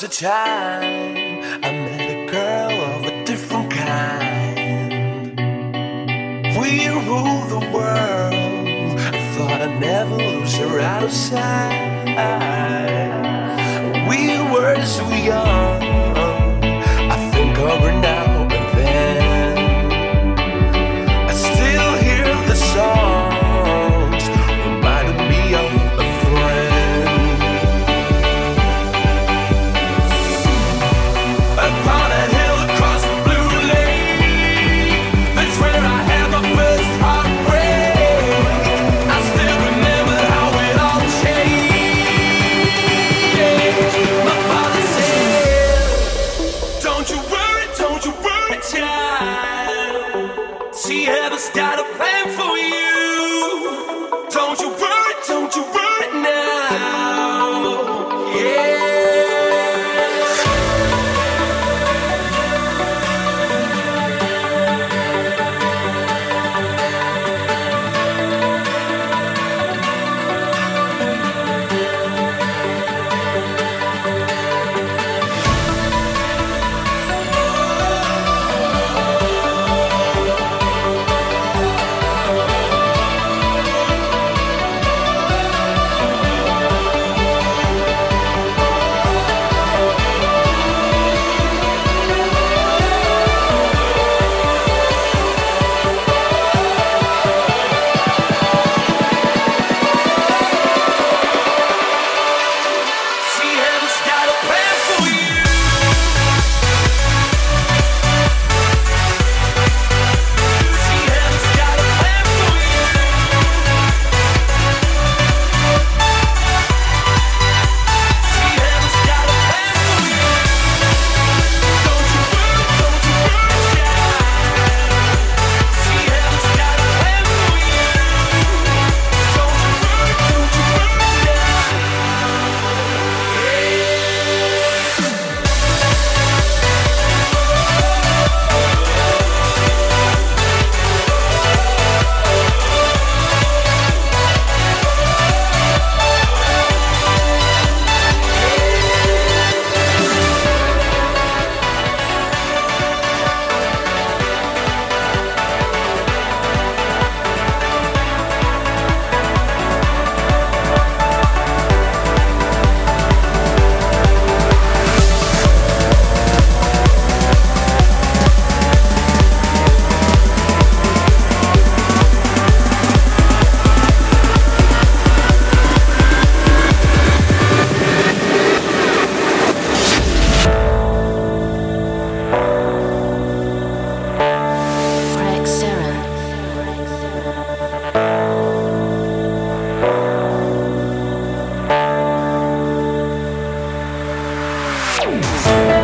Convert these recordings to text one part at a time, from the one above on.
A time Música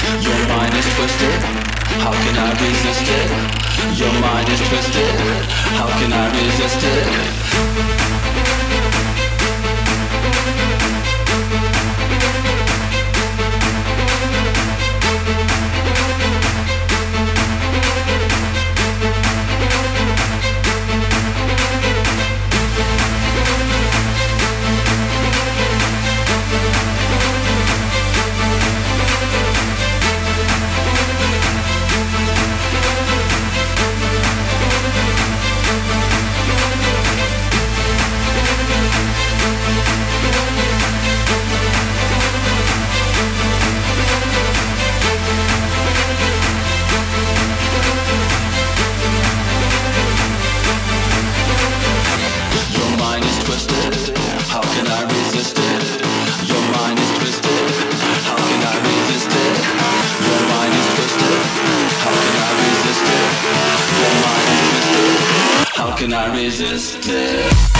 Your mind is twisted, how can I resist it? Your mind is twisted, how can I resist it? can I resist it?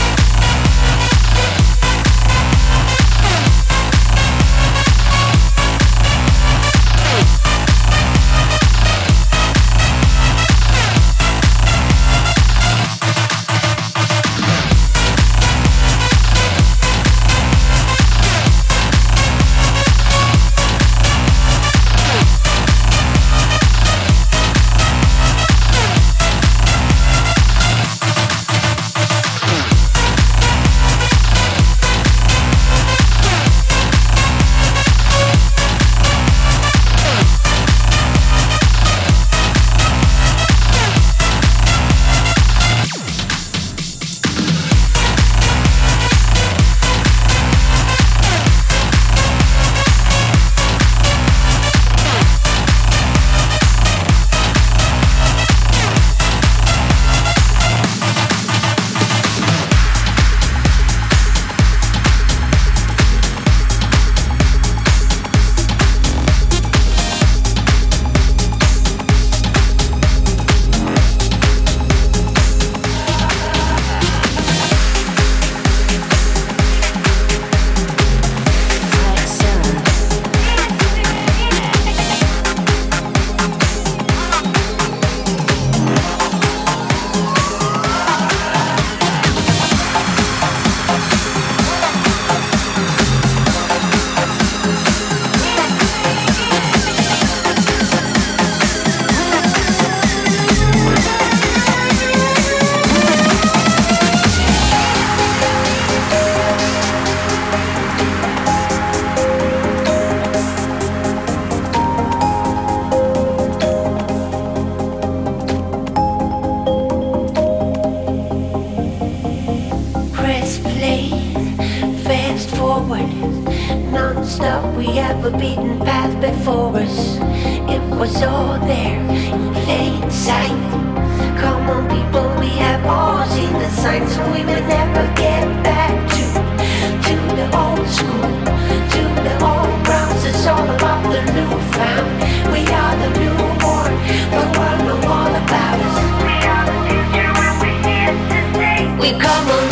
We come alive.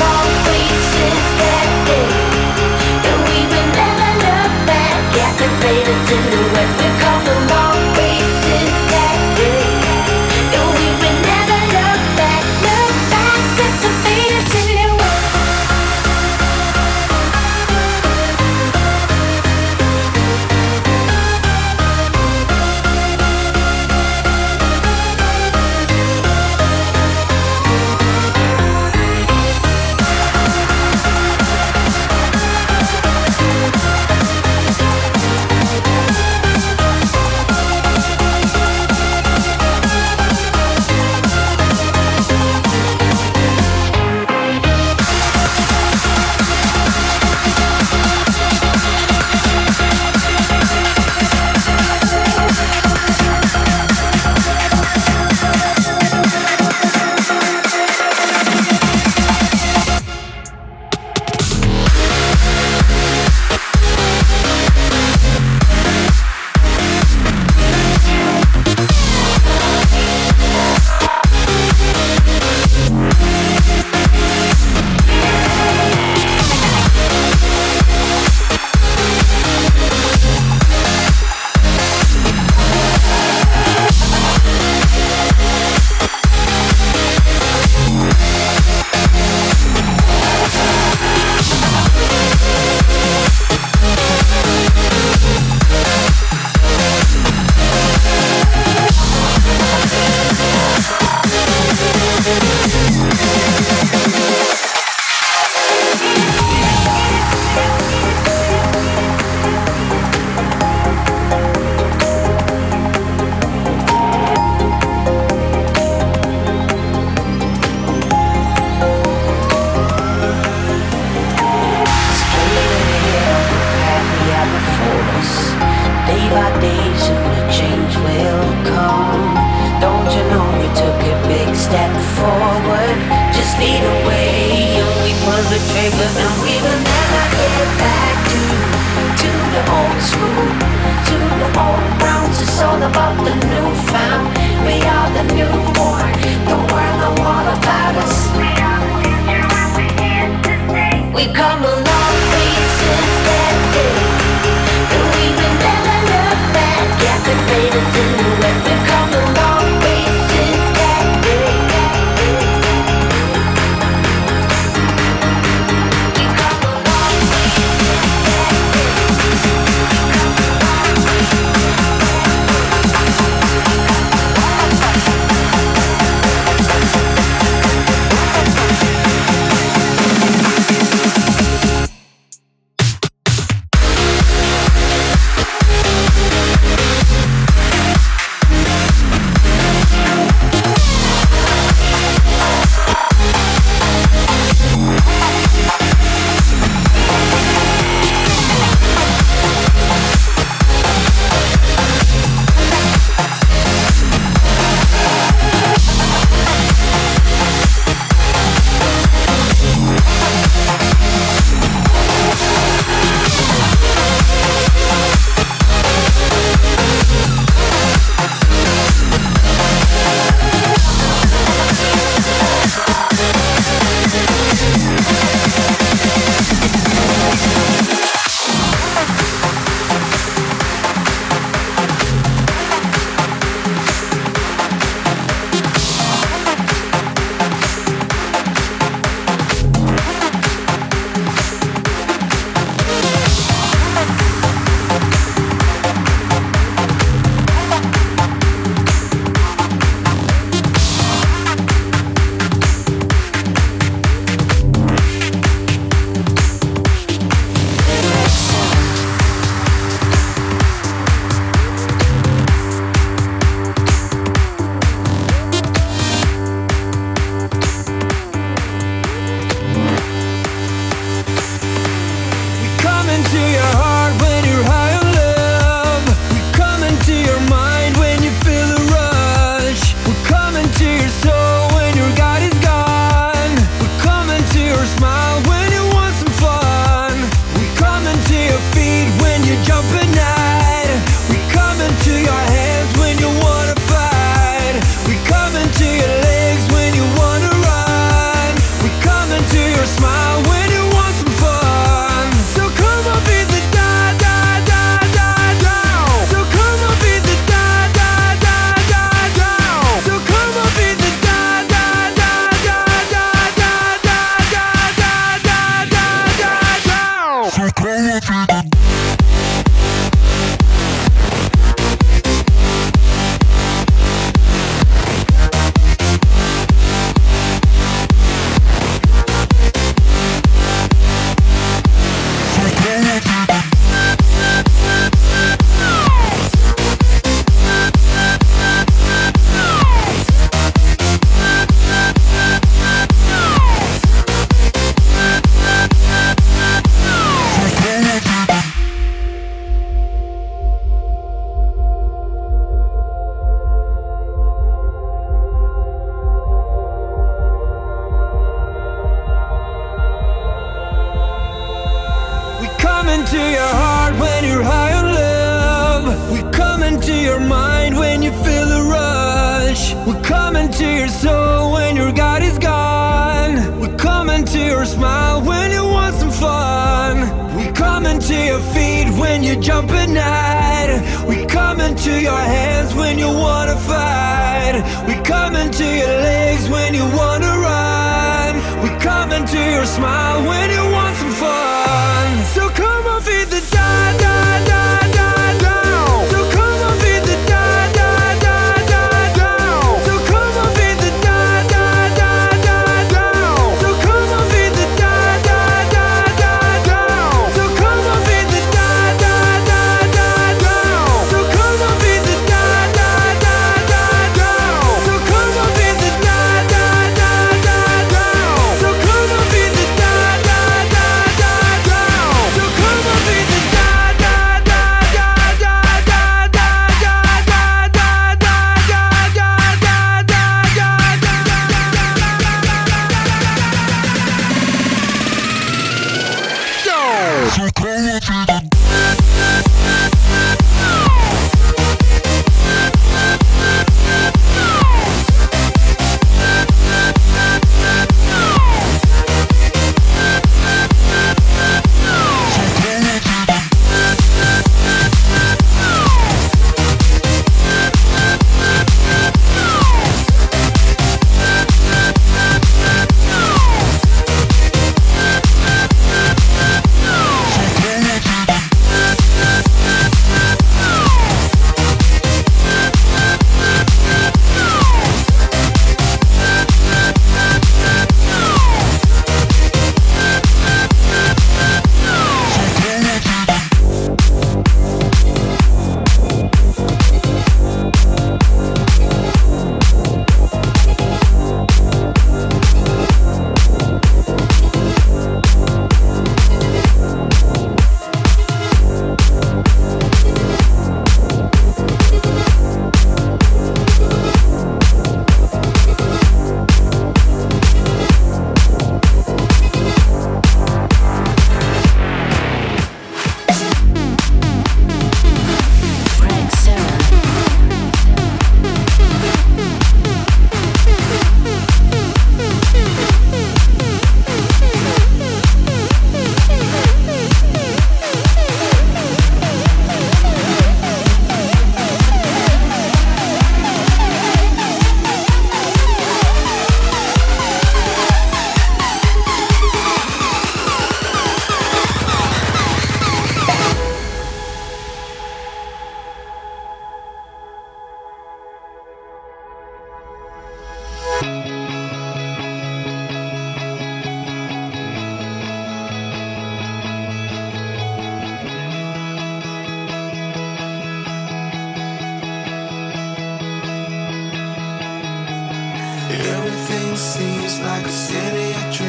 My eyes, but I still miss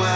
you.